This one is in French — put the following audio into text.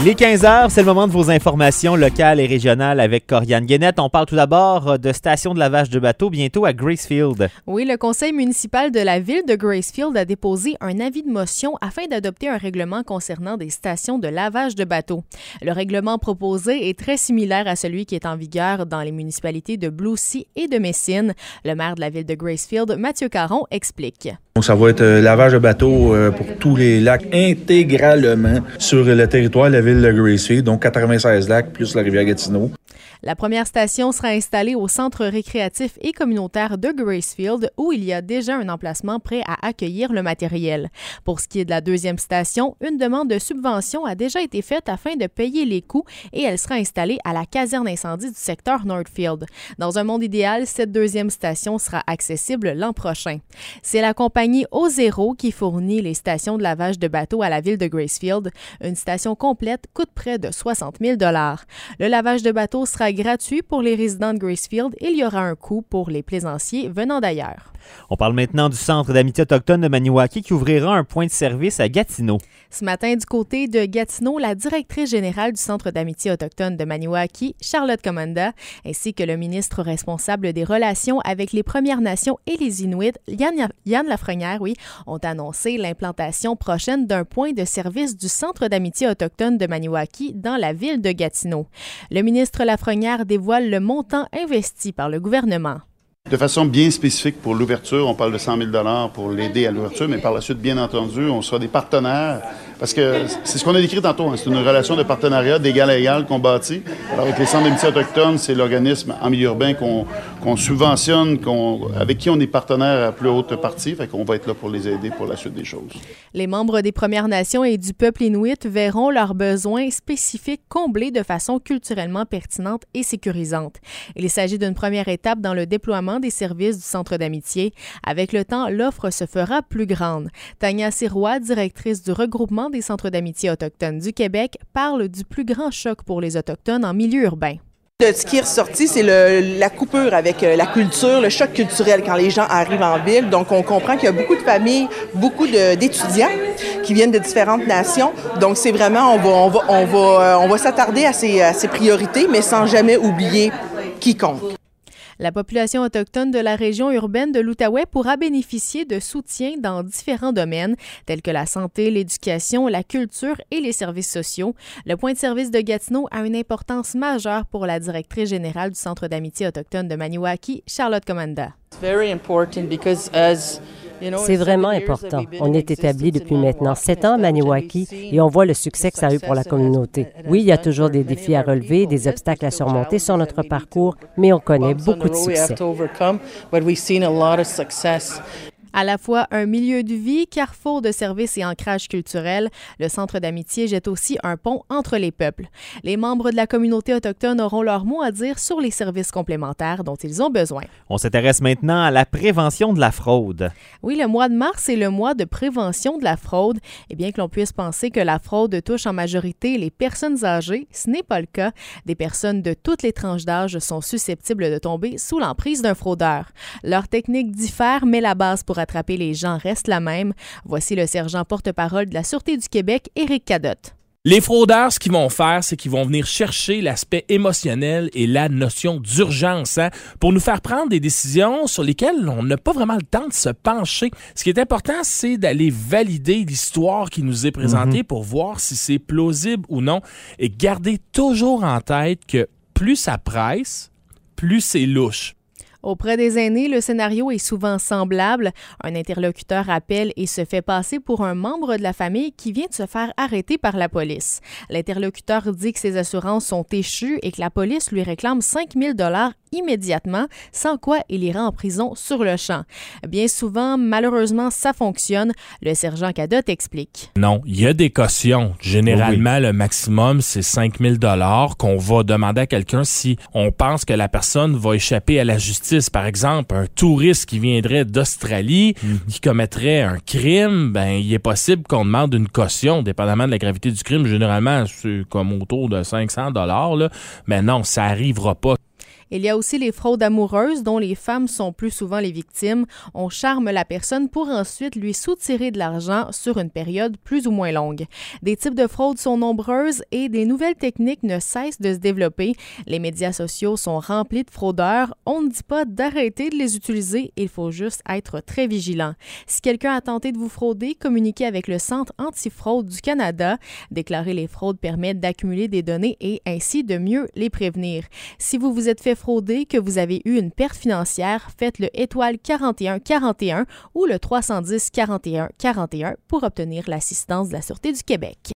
Il est 15h, c'est le moment de vos informations locales et régionales avec Corianne Guénette. On parle tout d'abord de station de lavage de bateaux bientôt à Gracefield. Oui, le conseil municipal de la ville de Gracefield a déposé un avis de motion afin d'adopter un règlement concernant des stations de lavage de bateaux. Le règlement proposé est très similaire à celui qui est en vigueur dans les municipalités de Blue Sea et de Messine. Le maire de la ville de Gracefield, Mathieu Caron, explique. Donc, ça va être euh, lavage de bateaux euh, pour tous les lacs intégralement sur le territoire de la ville Gracefield, donc 96 lacs plus la rivière Gatineau. La première station sera installée au centre récréatif et communautaire de Gracefield, où il y a déjà un emplacement prêt à accueillir le matériel. Pour ce qui est de la deuxième station, une demande de subvention a déjà été faite afin de payer les coûts et elle sera installée à la caserne incendie du secteur Northfield. Dans un monde idéal, cette deuxième station sera accessible l'an prochain. C'est la compagnie O0 qui fournit les stations de lavage de bateaux à la ville de Gracefield. Une station complète coûte près de 60 000 Le lavage de bateaux sera gratuit pour les résidents de Gracefield il y aura un coût pour les plaisanciers venant d'ailleurs. On parle maintenant du Centre d'amitié autochtone de Maniwaki qui ouvrira un point de service à Gatineau. Ce matin, du côté de Gatineau, la directrice générale du Centre d'amitié autochtone de Maniwaki, Charlotte Commanda, ainsi que le ministre responsable des relations avec les Premières Nations et les Inuits, Yann, Yann Lafrenière, oui, ont annoncé l'implantation prochaine d'un point de service du Centre d'amitié autochtone de Maniwaki dans la ville de Gatineau. Le ministre Lafrenière dévoile le montant investi par le gouvernement. De façon bien spécifique pour l'ouverture, on parle de 100 000 pour l'aider à l'ouverture, mais par la suite, bien entendu, on sera des partenaires parce que c'est ce qu'on a décrit tantôt, hein, c'est une relation de partenariat d'égal à égal qu'on bâtit. Avec les centres d'amitié autochtones, c'est l'organisme en milieu urbain qu'on subventionne, avec qui on est partenaire à plus haute partie, fait qu'on va être là pour les aider pour la suite des choses. Les membres des Premières Nations et du peuple inuit verront leurs besoins spécifiques comblés de façon culturellement pertinente et sécurisante. Il s'agit d'une première étape dans le déploiement des services du centre d'amitié. Avec le temps, l'offre se fera plus grande. Tania Sirois, directrice du regroupement des centres d'amitié autochtones du Québec parle du plus grand choc pour les Autochtones en milieu urbain. Ce qui est ressorti, c'est la coupure avec euh, la culture, le choc culturel quand les gens arrivent en ville. Donc, on comprend qu'il y a beaucoup de familles, beaucoup d'étudiants qui viennent de différentes nations. Donc, c'est vraiment, euh, on va s'attarder à ces, à ces priorités, mais sans jamais oublier quiconque. La population autochtone de la région urbaine de l'Outaouais pourra bénéficier de soutien dans différents domaines tels que la santé, l'éducation, la culture et les services sociaux. Le point de service de Gatineau a une importance majeure pour la directrice générale du Centre d'amitié autochtone de Maniwaki, Charlotte Commanda. C'est vraiment important. On est établi depuis maintenant sept ans à Maniwaki et on voit le succès que ça a eu pour la communauté. Oui, il y a toujours des défis à relever, des obstacles à surmonter sur notre parcours, mais on connaît beaucoup de succès à la fois un milieu de vie, carrefour de services et ancrage culturel, le Centre d'amitié jette aussi un pont entre les peuples. Les membres de la communauté autochtone auront leur mot à dire sur les services complémentaires dont ils ont besoin. On s'intéresse maintenant à la prévention de la fraude. Oui, le mois de mars est le mois de prévention de la fraude. Et bien que l'on puisse penser que la fraude touche en majorité les personnes âgées, ce n'est pas le cas. Des personnes de toutes les tranches d'âge sont susceptibles de tomber sous l'emprise d'un fraudeur. Leur technique diffère, mais la base pour attraper les gens reste la même. Voici le sergent porte-parole de la Sûreté du Québec, Éric Cadotte. Les fraudeurs, ce qu'ils vont faire, c'est qu'ils vont venir chercher l'aspect émotionnel et la notion d'urgence hein, pour nous faire prendre des décisions sur lesquelles on n'a pas vraiment le temps de se pencher. Ce qui est important, c'est d'aller valider l'histoire qui nous est présentée mhm. pour voir si c'est plausible ou non et garder toujours en tête que plus ça presse, plus c'est louche. Auprès des aînés, le scénario est souvent semblable. Un interlocuteur appelle et se fait passer pour un membre de la famille qui vient de se faire arrêter par la police. L'interlocuteur dit que ses assurances sont échues et que la police lui réclame 5000 dollars immédiatement, sans quoi il ira en prison sur le champ. Bien souvent, malheureusement, ça fonctionne. Le sergent Cadotte explique. Non, il y a des cautions. Généralement, le maximum, c'est 5000 dollars qu'on va demander à quelqu'un si on pense que la personne va échapper à la justice par exemple, un touriste qui viendrait d'Australie, mhm. qui commettrait un crime, ben, il est possible qu'on demande une caution, dépendamment de la gravité du crime. Généralement, c'est comme autour de 500 dollars, Mais non, ça arrivera pas. Il y a aussi les fraudes amoureuses dont les femmes sont plus souvent les victimes. On charme la personne pour ensuite lui soutirer de l'argent sur une période plus ou moins longue. Des types de fraudes sont nombreuses et des nouvelles techniques ne cessent de se développer. Les médias sociaux sont remplis de fraudeurs. On ne dit pas d'arrêter de les utiliser, il faut juste être très vigilant. Si quelqu'un a tenté de vous frauder, communiquez avec le Centre antifraude du Canada. Déclarer les fraudes permet d'accumuler des données et ainsi de mieux les prévenir. Si vous vous êtes fait frauder, que vous avez eu une perte financière, faites le étoile 41 41 ou le 310 41 41 pour obtenir l'assistance de la Sûreté du Québec.